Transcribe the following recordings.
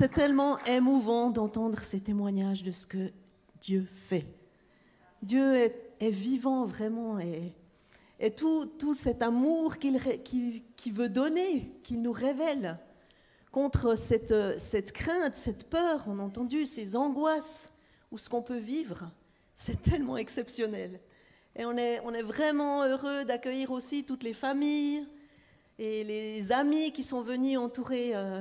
c'est tellement émouvant d'entendre ces témoignages de ce que Dieu fait. Dieu est, vivant vraiment et, tout, cet amour qu'il veut donner, qu'il nous révèle contre cette, cette crainte, cette peur, on a entendu, ces angoisses ou ce qu'on peut vivre, c'est tellement exceptionnel. Et on est, on est vraiment heureux d'accueillir aussi toutes les familles et les amis qui sont venus entourer euh,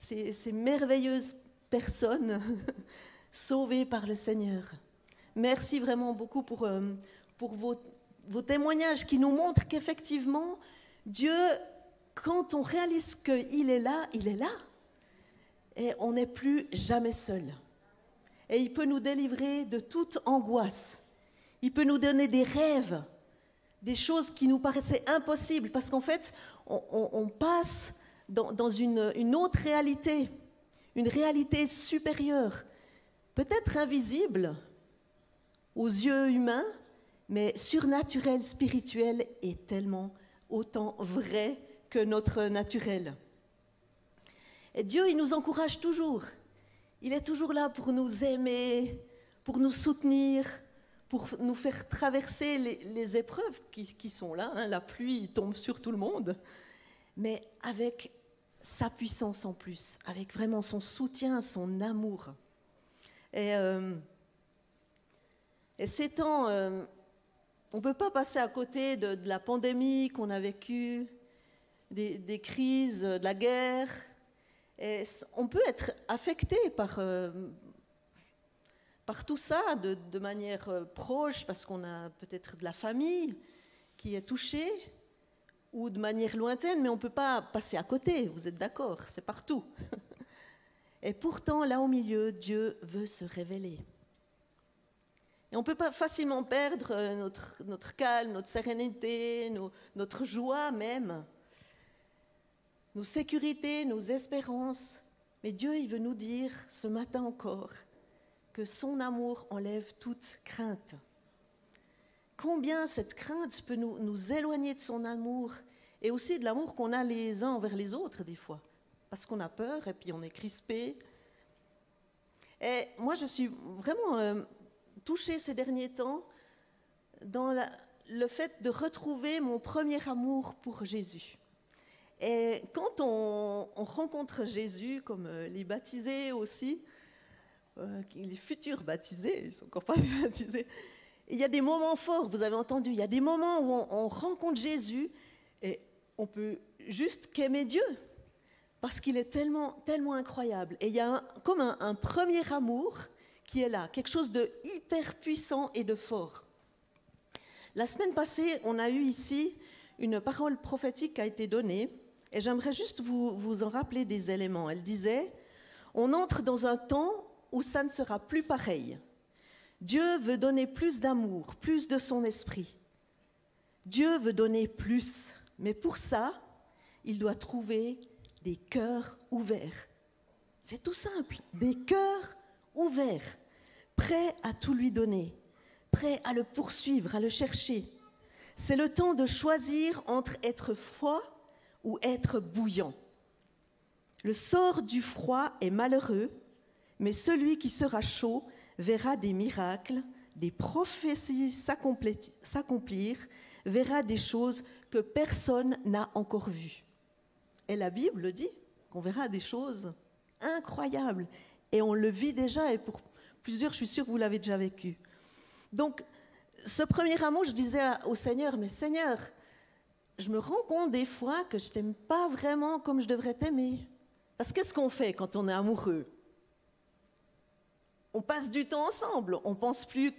ces, merveilleuses personnes sauvées par le Seigneur. Merci vraiment beaucoup pour, euh, pour vos, vos témoignages qui nous montrent qu'effectivement, Dieu, quand on réalise qu'il est là, il est là. Et on n'est plus jamais seul. Et il peut nous délivrer de toute angoisse. Il peut nous donner des rêves, des choses qui nous paraissaient impossibles, parce qu'en fait, on, passe dans, une, autre réalité, une réalité supérieure, peut-être invisible aux yeux humains, mais surnaturelle, spirituelle et tellement autant vrai que notre naturel. Et Dieu, il nous encourage toujours. Il est toujours là pour nous aimer, pour nous soutenir, pour nous faire traverser les, épreuves qui, sont là. Hein. La pluie tombe sur tout le monde, mais avec sa puissance en plus, avec vraiment son soutien, son amour. Et, euh, et ces temps, euh, on ne peut pas passer à côté de, la pandémie qu'on a vécue, des, crises, de la guerre. Et on peut être affecté par, euh, par tout ça de, manière euh, proche, parce qu'on a peut-être de la famille qui est touchée, ou de manière lointaine, mais on ne peut pas passer à côté, vous êtes d'accord, c'est partout. Et pourtant, là au milieu, Dieu veut se révéler. Et on ne peut pas facilement perdre euh, notre, notre calme, notre sérénité, notre joie même, nos sécurités, nos espérances. Mais Dieu, il veut nous dire ce matin encore, que son amour enlève toute crainte. Combien cette crainte peut nous, nous éloigner de son amour et aussi de l'amour qu'on a les uns envers les autres des fois, parce qu'on a peur et puis on est crispé. Et moi, je suis vraiment euh, touchée ces derniers temps dans le fait de retrouver mon premier amour pour Jésus. Et quand on, on rencontre Jésus, comme euh, les baptisés aussi, euh, les futurs baptisés, ils ne sont encore pas baptisés. Il y a des moments forts, vous avez entendu, il y a des moments où on, rencontre Jésus et on peut juste qu'aimer Dieu parce qu'il est tellement, tellement incroyable. Et il y a comme un, un, premier amour qui est là, quelque chose de hyper puissant et de fort. La semaine passée, on a eu ici une parole prophétique qui a été donnée et j'aimerais juste vous, vous en rappeler des éléments. Elle disait, on entre dans un temps où ça ne sera plus pareil. Dieu veut donner plus d'amour, plus de son esprit. Dieu veut donner plus, mais pour ça, il doit trouver des cœurs ouverts. C'est tout simple, des cœurs ouverts, prêts à tout lui donner, prêts à le poursuivre, à le chercher. C'est le temps de choisir entre être froid ou être bouillant. Le sort du froid est malheureux, mais celui qui sera chaud verra des miracles, des prophéties s'accomplir, verra des choses que personne n'a encore vues. Et la Bible dit qu'on verra des choses incroyables. Et on le vit déjà, et pour plusieurs, je suis sûre que vous l'avez déjà vécu. Donc, ce premier amour, je disais au Seigneur, mais Seigneur, je me rends compte des fois que je t'aime pas vraiment comme je devrais t'aimer. Parce qu'est-ce qu'on fait quand on est amoureux? On passe du temps ensemble, on pense plus,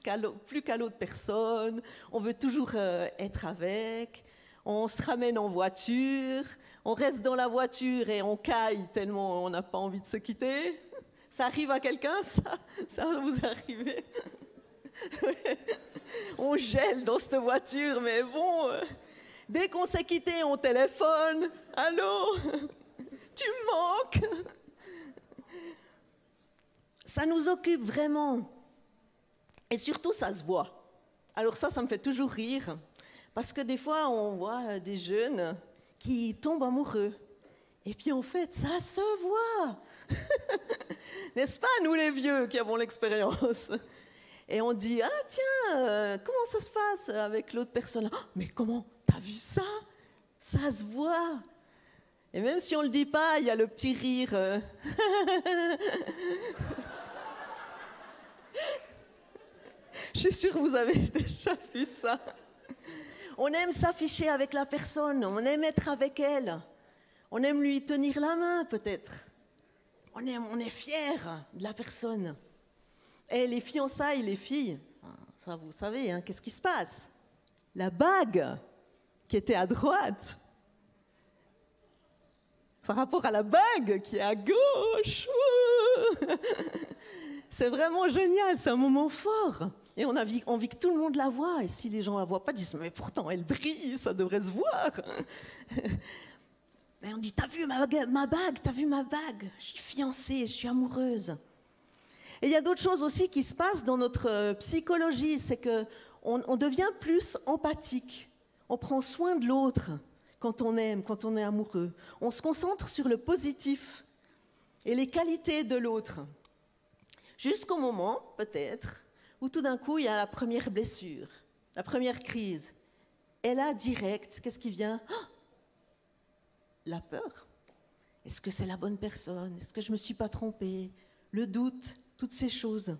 qu'à l'autre personne, on veut toujours euh, être avec, on se ramène en voiture, on reste dans la voiture et on caille tellement on n'a pas envie de se quitter. Ça arrive à quelqu'un, ça? Ça vous arrive On gèle dans cette voiture, mais bon, euh, dès qu'on s'est quitté, on téléphone. Allô? Tu me manques? Ça nous occupe vraiment. Et surtout, ça se voit. Alors ça, ça me fait toujours rire. Parce que des fois, on voit des jeunes qui tombent amoureux. Et puis en fait, ça se voit. N'est-ce pas, nous les vieux qui avons l'expérience? Et on dit, ah tiens, euh, comment ça se passe avec l'autre personne? Ah, Mais comment T'as vu ça? Ça se voit. Et même si on ne le dit pas, il y a le petit rire. Euh. Je suis sûre que vous avez déjà vu ça. On aime s'afficher avec la personne, on aime être avec elle, on aime lui tenir la main peut-être. On, est fier de la personne. Et les fiançailles, les filles, ça vous savez, hein, qu'est-ce qui se passe? La bague qui était à droite par rapport à la bague qui est à gauche. C'est vraiment génial, c'est un moment fort. Et on a envie que tout le monde la voit. Et si les gens la voient pas, ils disent mais pourtant elle brille, ça devrait se voir. Et on dit t'as vu ma bague, ma bague, t'as vu ma bague? Je suis fiancée, je suis amoureuse. Et il y a d'autres choses aussi qui se passent dans notre euh, psychologie, c'est que on devient plus empathique. On prend soin de l'autre quand on aime, quand on est amoureux. On se concentre sur le positif et les qualités de l'autre. Jusqu'au moment, peut-être, où tout d'un coup, il y a la première blessure, la première crise. Et là, direct, qu'est-ce qui vient? Ah La peur. Est-ce que c'est la bonne personne? Est-ce que je ne me suis pas trompée? Le doute, toutes ces choses.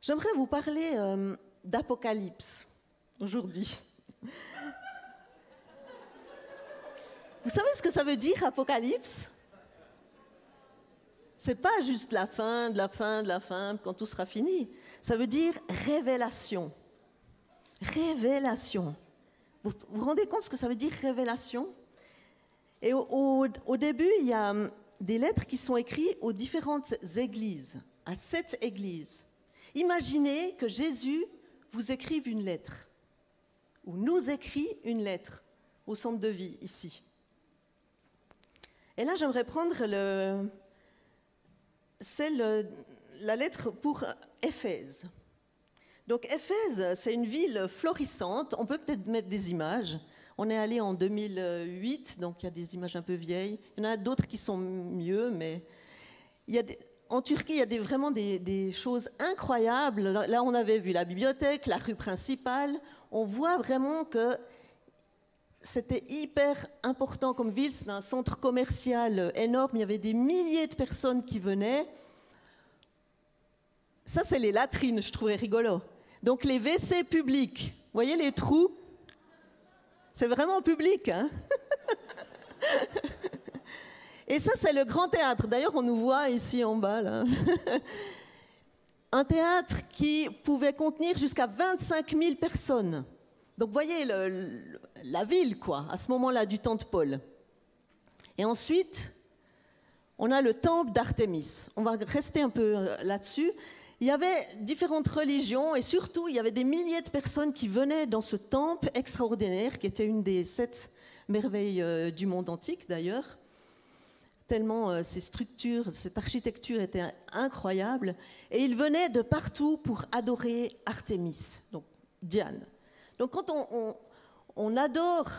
J'aimerais vous parler euh, d'Apocalypse aujourd'hui. Vous savez ce que ça veut dire, Apocalypse? C'est pas juste la fin, de la fin, de la fin, quand tout sera fini. Ça veut dire révélation. Révélation. Vous vous rendez compte ce que ça veut dire révélation? Et au, début, il y a hum, des lettres qui sont écrites aux différentes églises, à sept églises. Imaginez que Jésus vous écrive une lettre ou nous écrit une lettre au centre de vie ici. Et là, j'aimerais prendre le, celle, la lettre pour Éphèse. Donc Éphèse, c'est une ville florissante. On peut peut-être mettre des images. On est allé en 2008, donc il y a des images un peu vieilles. Il y en a d'autres qui sont mieux, mais en Turquie, il y a vraiment des, choses incroyables. Là, on avait vu la bibliothèque, la rue principale on voit vraiment que c'était hyper important comme ville, c'est un centre commercial énorme, il y avait des milliers de personnes qui venaient. Ça, c'est les latrines, je trouvais rigolo. Donc les WC publics, vous voyez les trous? C'est vraiment public. Hein? Et ça, c'est le grand théâtre. D'ailleurs, on nous voit ici en bas. Un théâtre qui pouvait contenir jusqu'à 25 000 personnes. Donc voyez la ville, quoi, à ce moment-là du temps de Paul. Et ensuite, on a le temple d'Artémis. On va rester un peu euh, là-dessus. Il y avait différentes religions et surtout, il y avait des milliers de personnes qui venaient dans ce temple extraordinaire, qui était une des sept merveilles euh, du monde antique d'ailleurs tellement euh, ces structures, cette architecture était incroyable. Et ils venaient de partout pour adorer Artémis, donc Diane. Donc quand on, adore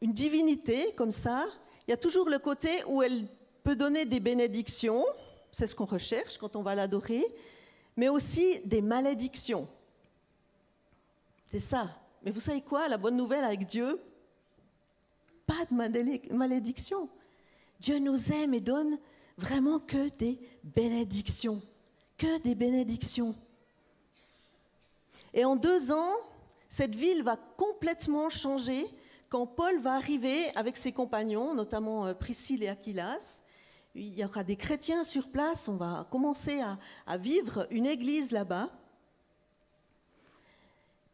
une divinité comme ça, il y a toujours le côté où elle peut donner des bénédictions, c'est ce qu'on recherche quand on va l'adorer, mais aussi des malédictions. C'est ça. Mais vous savez quoi, la bonne nouvelle avec Dieu Pas de malédiction. Dieu nous aime et donne vraiment que des bénédictions, que des bénédictions. Et en deux ans, cette ville va complètement changer quand Paul va arriver avec ses compagnons, notamment euh, Priscille et Aquilas. Il y aura des chrétiens sur place, on va commencer à, vivre une église là-bas.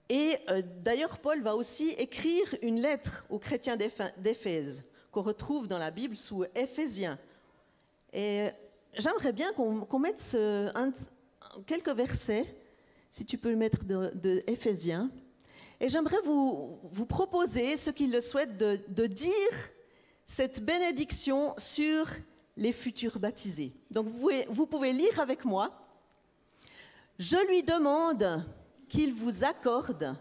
Et euh, d'ailleurs, Paul va aussi écrire une lettre aux chrétiens d'Éphèse qu'on retrouve dans la Bible sous Éphésiens. Et j'aimerais bien qu'on mette quelques versets, si tu peux le mettre de, Éphésiens. Et j'aimerais vous, proposer, ceux qui le souhaitent, de, dire cette bénédiction sur les futurs baptisés. Donc vous pouvez, vous pouvez lire avec moi. Je lui demande qu'il vous accorde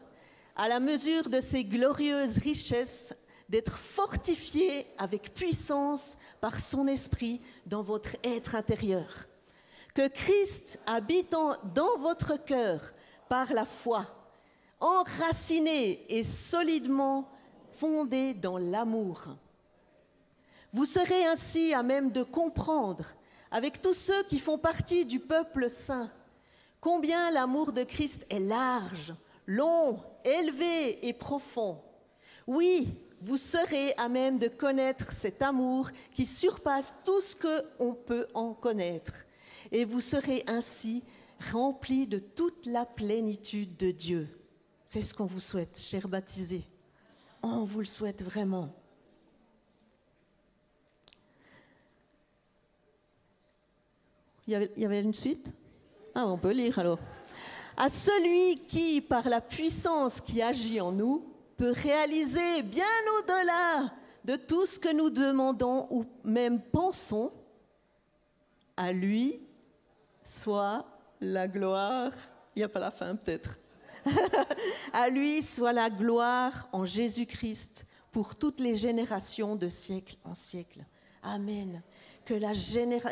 à la mesure de ses glorieuses richesses, d'être fortifiés avec puissance par son esprit dans votre être intérieur. Que Christ habitant dans votre cœur par la foi, enraciné et solidement fondé dans l'amour. Vous serez ainsi à même de comprendre, avec tous ceux qui font partie du peuple saint, combien l'amour de Christ est large, long, élevé et profond. Oui, vous serez à même de connaître cet amour qui surpasse tout ce qu'on peut en connaître. Et vous serez ainsi remplis de toute la plénitude de Dieu. C'est ce qu'on vous souhaite, chers baptisés. On vous le souhaite vraiment. Il y avait, une suite? Ah, on peut lire alors. À celui qui, par la puissance qui agit en nous, peut réaliser bien au-delà de tout ce que nous demandons ou même pensons, à lui soit la gloire. Il n'y a pas la fin peut-être. À lui soit la gloire en Jésus-Christ pour toutes les générations de siècle en siècle. Amen. Que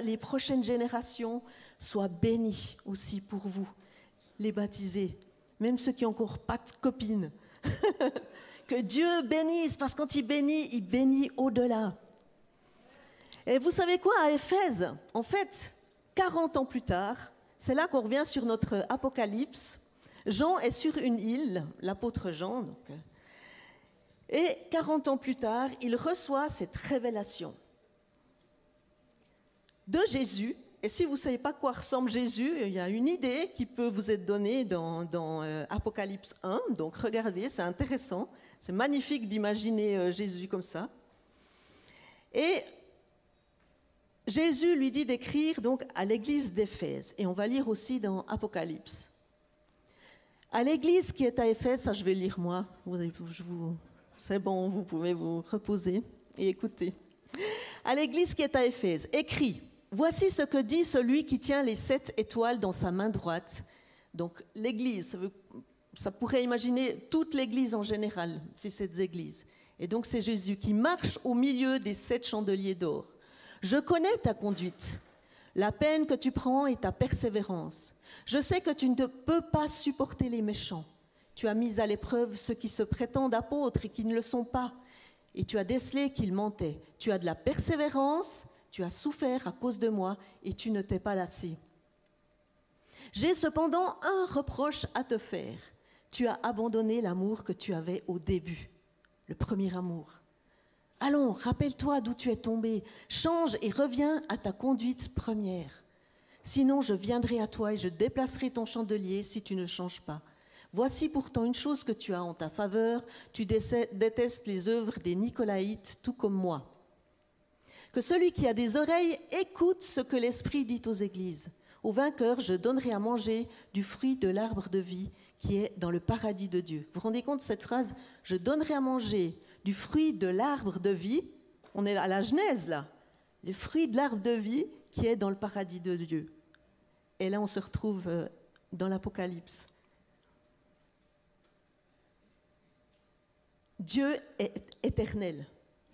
les prochaines générations soient bénies aussi pour vous, les baptisés, même ceux qui n'ont encore pas de copine. que Dieu bénisse, parce que quand il bénit, il bénit au-delà. Et vous savez quoi, à Éphèse, en fait, 40 ans plus tard, c'est là qu'on revient sur notre Apocalypse. Jean est sur une île, l'apôtre Jean, et 40 ans plus tard, il reçoit cette révélation de Jésus. Et si vous ne savez pas quoi ressemble Jésus, il y a une idée qui peut vous être donnée dans, euh, Apocalypse 1. Donc regardez, c'est intéressant. C'est magnifique d'imaginer euh, Jésus comme ça. Et Jésus lui dit d'écrire donc à l'église d'Éphèse. Et on va lire aussi dans Apocalypse. À l'église qui est à Éphèse, ça je vais lire moi. c'est bon, vous pouvez vous reposer et écouter. À l'église qui est à Éphèse, écrit Voici ce que dit celui qui tient les sept étoiles dans sa main droite. Donc l'église, ça, ça pourrait imaginer toute l'église en général, ces sept églises. Et donc c'est Jésus qui marche au milieu des sept chandeliers d'or. Je connais ta conduite, la peine que tu prends et ta persévérance. Je sais que tu ne peux pas supporter les méchants. Tu as mis à l'épreuve ceux qui se prétendent apôtres et qui ne le sont pas. Et tu as décelé qu'ils mentaient. Tu as de la persévérance, tu as souffert à cause de moi et tu ne t'es pas lassé. J'ai cependant un reproche à te faire. Tu as abandonné l'amour que tu avais au début, le premier amour. Allons, rappelle-toi d'où tu es tombé, change et reviens à ta conduite première. Sinon, je viendrai à toi et je déplacerai ton chandelier si tu ne changes pas. Voici pourtant une chose que tu as en ta faveur, tu détestes les œuvres des Nicolaïtes, tout comme moi. Que celui qui a des oreilles écoute ce que l'Esprit dit aux églises. Au vainqueur, je donnerai à manger du fruit de l'arbre de vie qui est dans le paradis de Dieu. Vous vous rendez compte de cette phrase? Je donnerai à manger du fruit de l'arbre de vie. On est à la Genèse là. Le fruit de l'arbre de vie qui est dans le paradis de Dieu. Et là, on se retrouve euh, dans l'Apocalypse. Dieu est éternel.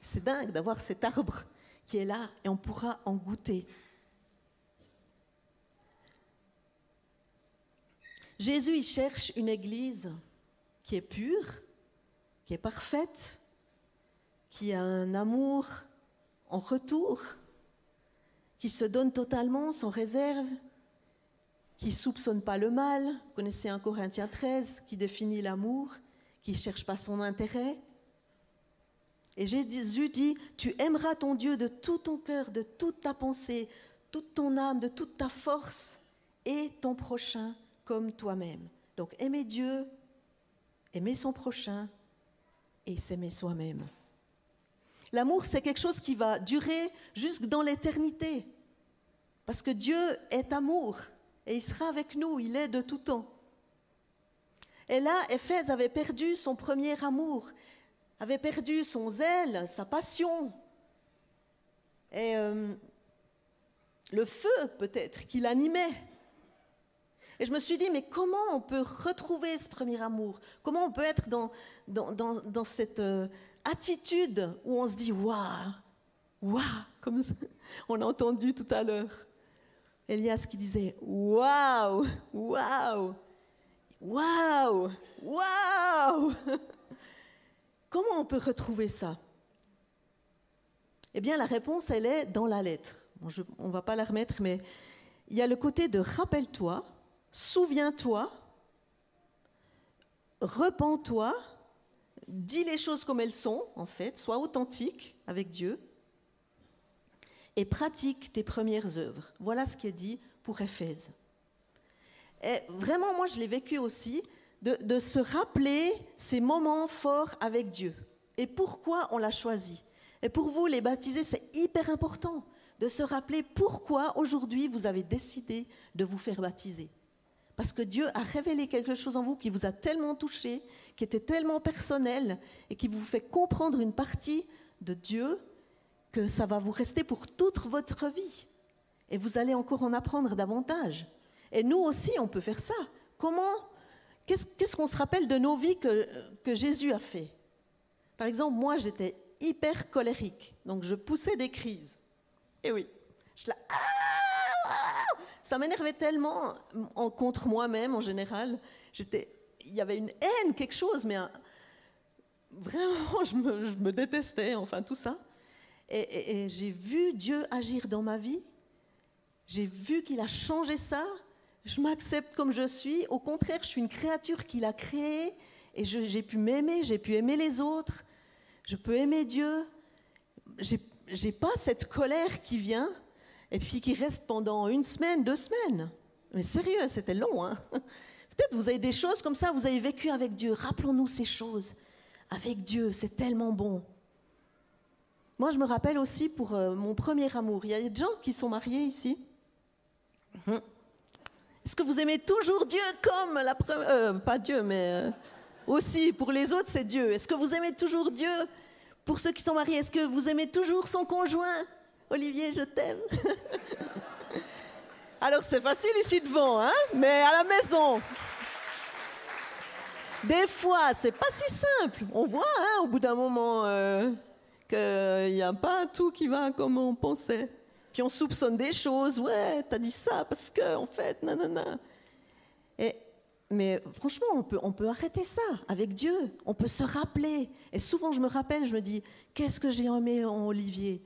C'est dingue d'avoir cet arbre qui est là et on pourra en goûter. Jésus il cherche une église qui est pure, qui est parfaite, qui a un amour en retour, qui se donne totalement sans réserve, qui soupçonne pas le mal. Vous connaissez un Corinthiens 13 qui définit l'amour, qui ne cherche pas son intérêt. Et Jésus dit, tu aimeras ton Dieu de tout ton cœur, de toute ta pensée, toute ton âme, de toute ta force, et ton prochain comme toi-même. Donc aimer Dieu, aimer son prochain et s'aimer soi-même. L'amour, c'est quelque chose qui va durer jusque dans l'éternité. Parce que Dieu est amour et il sera avec nous, il est de tout temps. Et là, Éphèse avait perdu son premier amour, avait perdu son zèle, sa passion. Et euh, le feu, peut-être, qui l'animait. Et je me suis dit, mais comment on peut retrouver ce premier amour? Comment on peut être dans, dans, cette euh, attitude où on se dit, waouh, waouh, comme on a entendu tout à l'heure. Elias qui disait, waouh, waouh, waouh, waouh. Comment on peut retrouver ça? Eh bien, la réponse, elle est dans la lettre. on ne va pas la remettre, mais il y a le côté de rappelle-toi, souviens-toi, repens-toi, dis les choses comme elles sont, en fait, sois authentique avec Dieu et pratique tes premières œuvres. Voilà ce qui est dit pour Éphèse. Et vraiment, moi, je l'ai vécu aussi, de, de, se rappeler ces moments forts avec Dieu. Et pourquoi on l'a choisi? Et pour vous, les baptisés, c'est hyper important de se rappeler pourquoi aujourd'hui vous avez décidé de vous faire baptiser. Parce que Dieu a révélé quelque chose en vous qui vous a tellement touché, qui était tellement personnel et qui vous fait comprendre une partie de Dieu que ça va vous rester pour toute votre vie. Et vous allez encore en apprendre davantage. Et nous aussi, on peut faire ça. Comment Qu'est-ce qu'on se rappelle de nos vies que, Jésus a fait? Par exemple, moi, j'étais hyper colérique. Donc, je poussais des crises. Et oui, je la... ça m'énervait tellement en, contre moi-même en général. J'étais, il y avait une haine, quelque chose, mais vraiment, je me, détestais, enfin tout ça. Et, et j'ai vu Dieu agir dans ma vie. J'ai vu qu'il a changé ça. Je m'accepte comme je suis. Au contraire, je suis une créature qu'il a créée. Et j'ai pu m'aimer, j'ai pu aimer les autres. Je peux aimer Dieu. J'ai pas cette colère qui vient et puis qui reste pendant une semaine, deux semaines. Mais sérieux, c'était long. Hein Peut-être vous avez des choses comme ça, vous avez vécu avec Dieu. Rappelons-nous ces choses. Avec Dieu, c'est tellement bon. Moi, je me rappelle aussi pour euh, mon premier amour. Il y a des gens qui sont mariés ici. Hum. Est-ce que vous aimez toujours Dieu comme la première... Euh, pas Dieu, mais euh, aussi pour les autres, c'est Dieu. Est-ce que vous aimez toujours Dieu pour ceux qui sont mariés, est-ce que vous aimez toujours son conjoint? Olivier, je t'aime. Alors c'est facile ici devant, hein mais à la maison. Des fois, c'est pas si simple. On voit hein, au bout d'un moment euh, qu'il n'y a pas tout qui va comme on pensait. Puis on soupçonne des choses. Ouais, t'as dit ça parce que, en fait, nanana. Et mais franchement, on peut, on peut arrêter ça avec Dieu. On peut se rappeler. Et souvent, je me rappelle, je me dis, qu'est-ce que j'ai aimé en Olivier?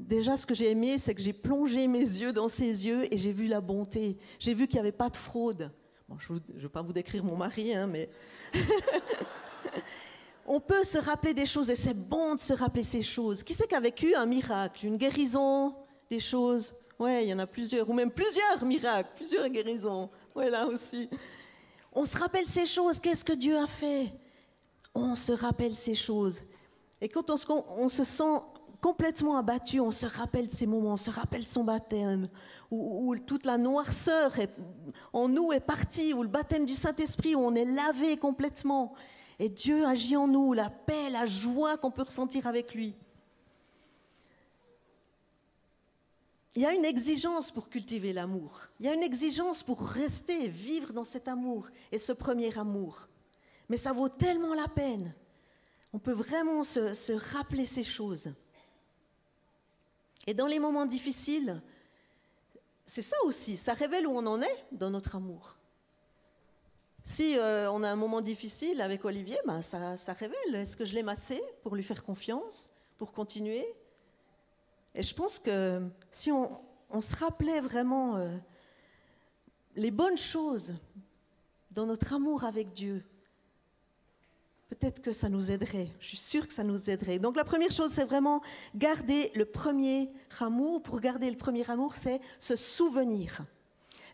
Déjà, ce que j'ai aimé, c'est que j'ai plongé mes yeux dans ses yeux et j'ai vu la bonté. J'ai vu qu'il n'y avait pas de fraude. Bon, je ne veux pas vous décrire mon mari, hein, mais... on peut se rappeler des choses et c'est bon de se rappeler ces choses. Qui c'est qui a vécu un miracle, une guérison, des choses? Ouais, il y en a plusieurs, ou même plusieurs miracles, plusieurs guérisons. Ouais, là aussi. On se rappelle ces choses. Qu'est-ce que Dieu a fait? On se rappelle ces choses. Et quand on se, sent complètement abattu, on se rappelle ces moments, on se rappelle son baptême, où, toute la noirceur en nous est partie, où le baptême du Saint-Esprit, où on est lavé complètement. Et Dieu agit en nous, la paix, la joie qu'on peut ressentir avec lui. Il y a une exigence pour cultiver l'amour. Il y a une exigence pour rester, vivre dans cet amour et ce premier amour. Mais ça vaut tellement la peine. On peut vraiment se, rappeler ces choses. Et dans les moments difficiles, c'est ça aussi, ça révèle où on en est dans notre amour. Si euh, on a un moment difficile avec Olivier, ben ça, révèle. Est-ce que je l'ai massé pour lui faire confiance, pour continuer? Et je pense que si on, se rappelait vraiment euh, les bonnes choses dans notre amour avec Dieu, peut-être que ça nous aiderait. Je suis sûre que ça nous aiderait. Donc la première chose, c'est vraiment garder le premier amour. Pour garder le premier amour, c'est se souvenir.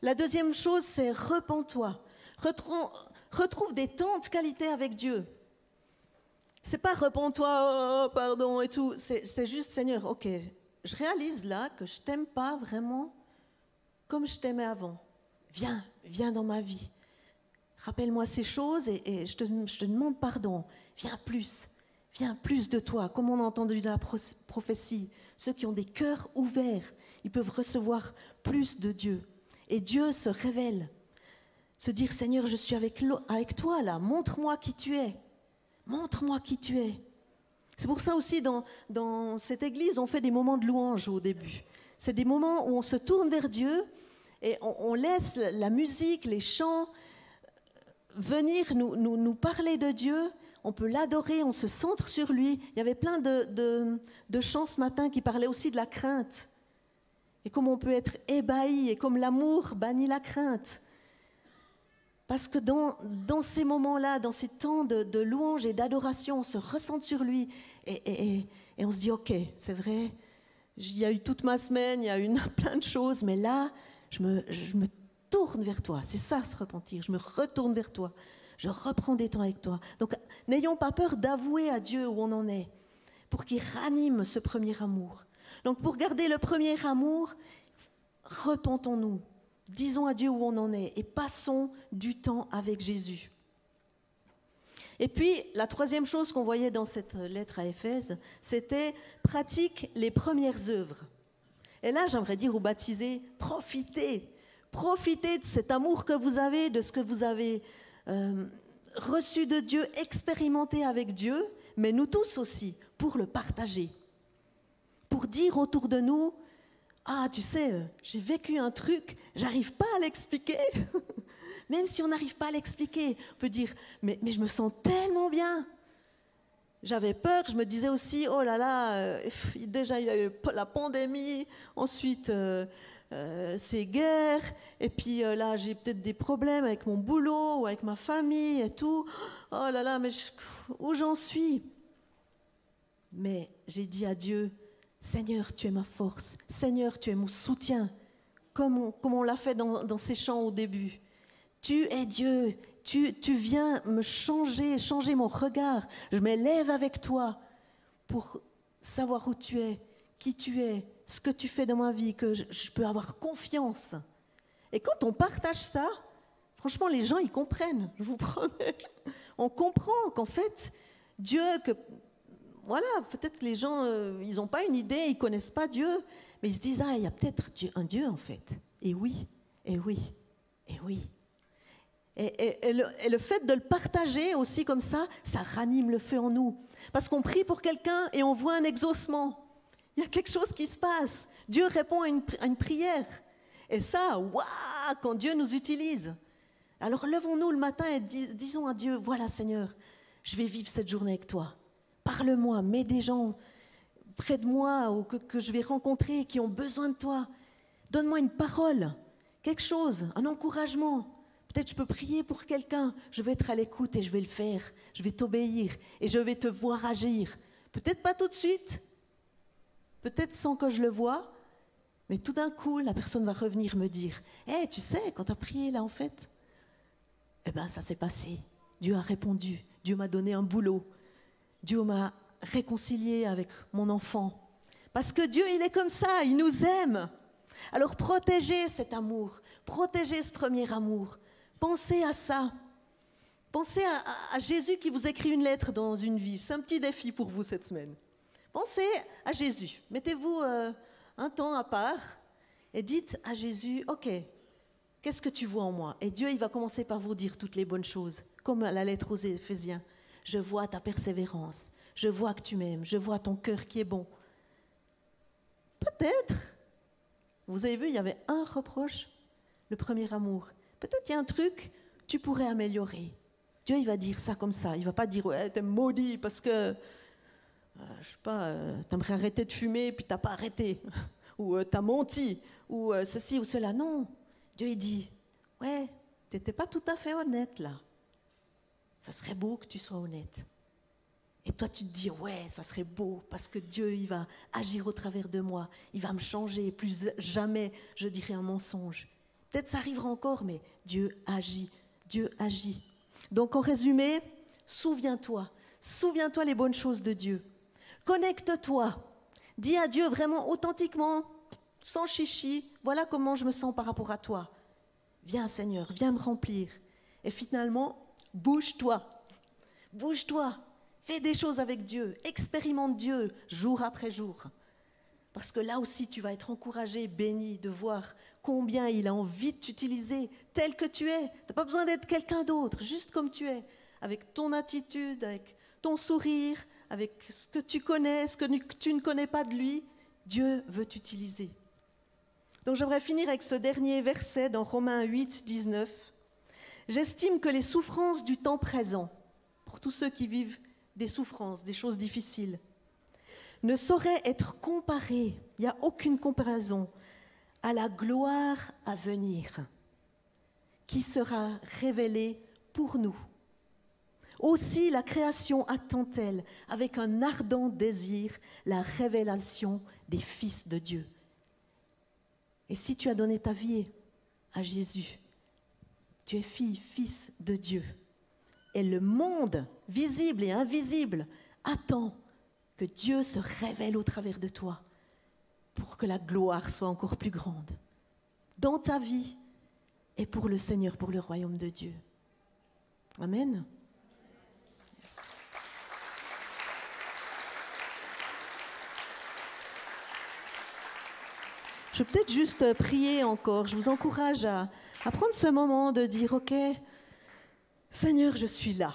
La deuxième chose, c'est repens-toi. Retrouve, des temps de qualité avec Dieu. C'est pas repens-toi, oh, pardon et tout. C'est juste, Seigneur, ok, je réalise là que je t'aime pas vraiment comme je t'aimais avant. Viens, viens dans ma vie. Rappelle-moi ces choses et, je, te, demande pardon. Viens plus, viens plus de toi. Comme on a entendu dans la prophétie, ceux qui ont des cœurs ouverts, ils peuvent recevoir plus de Dieu. Et Dieu se révèle. Se dire, Seigneur, je suis avec, toi là, montre-moi qui tu es. Montre-moi qui tu es. C'est pour ça aussi, dans cette église, on fait des moments de louange au début. C'est des moments où on se tourne vers Dieu et on, laisse la musique, les chants venir nous, parler de Dieu. On peut l'adorer, on se centre sur lui. Il y avait plein de, de, chants ce matin qui parlaient aussi de la crainte. Et comme on peut être ébahi et comme l'amour bannit la crainte. Parce que dans, dans ces moments-là, dans ces temps de, louange et d'adoration, on se ressent sur lui et, et, et on se dit, OK, c'est vrai, il y a eu toute ma semaine, il y a eu plein de choses, mais là, je me, je me tourne vers toi. C'est ça, se repentir. Je me retourne vers toi. Je reprends des temps avec toi. Donc, n'ayons pas peur d'avouer à Dieu où on en est, pour qu'il ranime ce premier amour. Donc, pour garder le premier amour, repentons-nous. Disons à Dieu où on en est et passons du temps avec Jésus. Et puis, la troisième chose qu'on voyait dans cette lettre à Éphèse, c'était pratique les premières œuvres. Et là, j'aimerais dire aux baptisés, profitez, profitez de cet amour que vous avez, de ce que vous avez euh, reçu de Dieu, expérimenté avec Dieu, mais nous tous aussi, pour le partager. Pour dire autour de nous, ah, tu sais, j'ai vécu un truc, j'arrive pas à l'expliquer. Même si on n'arrive pas à l'expliquer, on peut dire, mais, mais je me sens tellement bien. J'avais peur, je me disais aussi, oh là là, euh, déjà il y a eu la pandémie, ensuite euh, euh, ces guerres, et puis là j'ai peut-être des problèmes avec mon boulot ou avec ma famille et tout. Oh là là, mais où j'en suis? Mais j'ai dit à Dieu, Seigneur, tu es ma force, Seigneur, tu es mon soutien, comme on, comme on l'a fait dans, dans ces chants au début. Tu es Dieu, tu, tu, viens me changer, changer mon regard. Je m'élève avec toi pour savoir où tu es, qui tu es, ce que tu fais dans ma vie, que je, peux avoir confiance. Et quand on partage ça, franchement, les gens, ils comprennent, je vous promets. On comprend qu'en fait, Dieu, que voilà, peut-être que les gens, euh, ils n'ont pas une idée, ils connaissent pas Dieu, mais ils se disent, ah, il y a peut-être un Dieu en fait. Et oui, et oui, et oui. Et, le, fait de le partager aussi comme ça, ça ranime le feu en nous. Parce qu'on prie pour quelqu'un et on voit un exaucement. Il y a quelque chose qui se passe. Dieu répond à une, prière. Et ça, waouh, quand Dieu nous utilise. Alors levons-nous le matin et disons à Dieu, voilà Seigneur, je vais vivre cette journée avec toi. Parle-moi, mets des gens près de moi ou que, que je vais rencontrer qui ont besoin de toi. Donne-moi une parole, quelque chose, un encouragement. Peut-être je peux prier pour quelqu'un, je vais être à l'écoute et je vais le faire, je vais t'obéir et je vais te voir agir. Peut-être pas tout de suite, peut-être sans que je le voie, mais tout d'un coup, la personne va revenir me dire Hé, tu sais, quand tu as prié là en fait, eh bien ça s'est passé. Dieu a répondu, Dieu m'a donné un boulot, Dieu m'a réconcilié avec mon enfant. Parce que Dieu, il est comme ça, il nous aime. Alors protégez cet amour, protégez ce premier amour. Pensez à ça. Pensez à, Jésus qui vous écrit une lettre dans une vie. C'est un petit défi pour vous cette semaine. Pensez à Jésus. Mettez-vous euh, un temps à part et dites à Jésus, OK, qu'est-ce que tu vois en moi? Et Dieu, il va commencer par vous dire toutes les bonnes choses, comme la lettre aux Éphésiens. Je vois ta persévérance, je vois que tu m'aimes, je vois ton cœur qui est bon. Peut-être, vous avez vu, il y avait un reproche, le premier amour. Peut-être qu'il y a un truc, tu pourrais améliorer. Dieu, il va dire ça comme ça. Il va pas dire, ouais, t'es maudit parce que, je sais pas, euh, t'aimerais arrêter de fumer puis t'as pas arrêté. ou euh, t'as menti. Ou ceci ou cela. Non. Dieu, il dit, ouais, t'étais pas tout à fait honnête là. Ça serait beau que tu sois honnête. Et toi, tu te dis, ouais, ça serait beau parce que Dieu, il va agir au travers de moi. Il va me changer. Plus jamais je dirai un mensonge. Peut-être ça arrivera encore, mais Dieu agit. Dieu agit. Donc en résumé, souviens-toi. Souviens-toi les bonnes choses de Dieu. Connecte-toi. Dis à Dieu vraiment authentiquement, sans chichi, voilà comment je me sens par rapport à toi. Viens Seigneur, viens me remplir. Et finalement, bouge-toi. Bouge-toi. Fais des choses avec Dieu. Expérimente Dieu jour après jour. Parce que là aussi, tu vas être encouragé, béni de voir combien il a envie de t'utiliser tel que tu es. Tu n'as pas besoin d'être quelqu'un d'autre, juste comme tu es, avec ton attitude, avec ton sourire, avec ce que tu connais, ce que tu ne connais pas de lui. Dieu veut t'utiliser. Donc j'aimerais finir avec ce dernier verset dans Romains 8, 19. J'estime que les souffrances du temps présent, pour tous ceux qui vivent des souffrances, des choses difficiles, ne saurait être comparé, il n'y a aucune comparaison, à la gloire à venir qui sera révélée pour nous. Aussi la création attend-elle avec un ardent désir la révélation des fils de Dieu. Et si tu as donné ta vie à Jésus, tu es fille, fils de Dieu. Et le monde, visible et invisible, attend que Dieu se révèle au travers de toi pour que la gloire soit encore plus grande dans ta vie et pour le Seigneur, pour le royaume de Dieu. Amen. Je vais peut-être juste prier encore. Je vous encourage à, prendre ce moment de dire, OK, Seigneur, je suis là.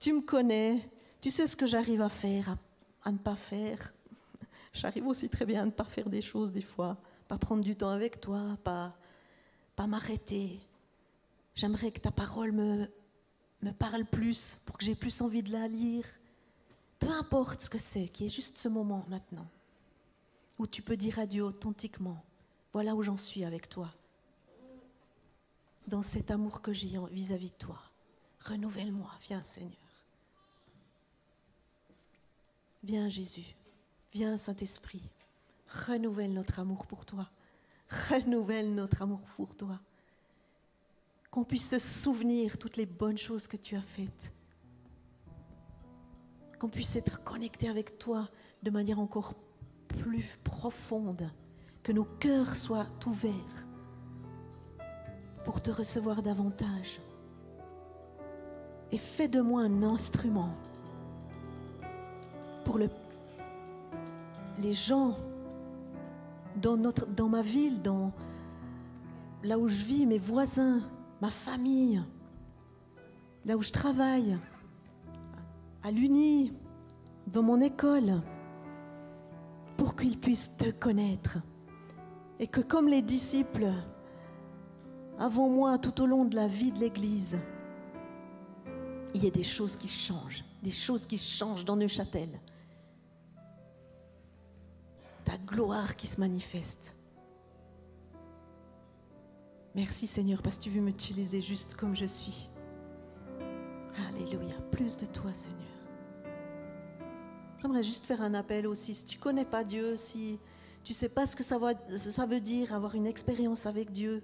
Tu me connais. Tu sais ce que j'arrive à faire, à ne pas faire. J'arrive aussi très bien à ne pas faire des choses des fois, pas prendre du temps avec toi, pas, pas m'arrêter. J'aimerais que ta parole me, me parle plus pour que j'ai plus envie de la lire. Peu importe ce que c'est, qui est juste ce moment maintenant où tu peux dire adieu authentiquement. Voilà où j'en suis avec toi. Dans cet amour que j'ai vis-à-vis de toi. Renouvelle-moi, viens Seigneur. Viens Jésus, viens Saint-Esprit, renouvelle notre amour pour toi, renouvelle notre amour pour toi. Qu'on puisse se souvenir toutes les bonnes choses que tu as faites. Qu'on puisse être connecté avec toi de manière encore plus profonde. Que nos cœurs soient ouverts pour te recevoir davantage. Et fais de moi un instrument pour le, les gens dans, dans ma ville, dans, là où je vis, mes voisins, ma famille, là où je travaille, à l'Uni, dans mon école, pour qu'ils puissent te connaître. Et que comme les disciples, avant moi, tout au long de la vie de l'Église, il y ait des choses qui changent, des choses qui changent dans Neuchâtel ta gloire qui se manifeste. Merci Seigneur parce que tu veux m'utiliser juste comme je suis. Alléluia. Plus de toi Seigneur. J'aimerais juste faire un appel aussi. Si tu connais pas Dieu, si tu sais pas ce que ça, veut dire avoir une expérience avec Dieu,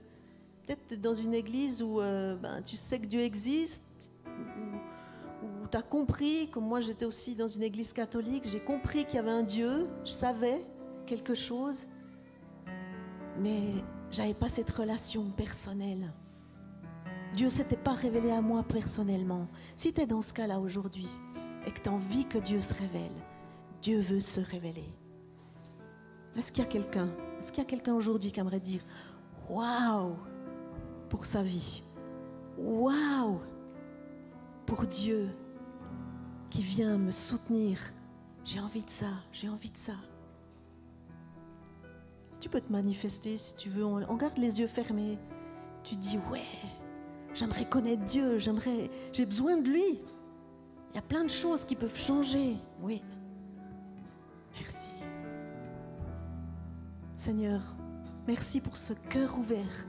peut-être dans une église où euh, ben, tu sais que Dieu existe, où, où tu as compris, comme moi j'étais aussi dans une église catholique, j'ai compris qu'il y avait un Dieu, je savais, quelque chose, mais j'avais pas cette relation personnelle. Dieu s'était pas révélé à moi personnellement. Si tu es dans ce cas-là aujourd'hui et que tu as envie que Dieu se révèle, Dieu veut se révéler. Est-ce qu'il y a quelqu'un Est-ce qu'il y a quelqu'un aujourd'hui qui aimerait dire Waouh pour sa vie Waouh pour Dieu qui vient me soutenir? J'ai envie de ça, j'ai envie de ça tu peux te manifester si tu veux. On, garde les yeux fermés. Tu dis ouais, j'aimerais connaître Dieu, j'aimerais, j'ai besoin de lui. Il y a plein de choses qui peuvent changer. Oui. Seigneur, merci pour ce cœur ouvert.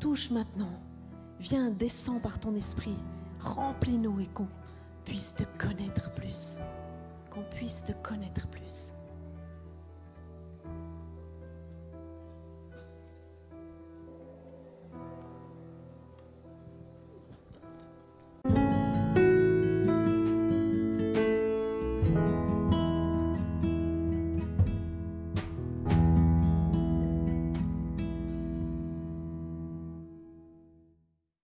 Touche maintenant. Viens, descends par ton esprit. Remplis-nous et qu'on puisse te connaître plus. Qu'on puisse te connaître plus.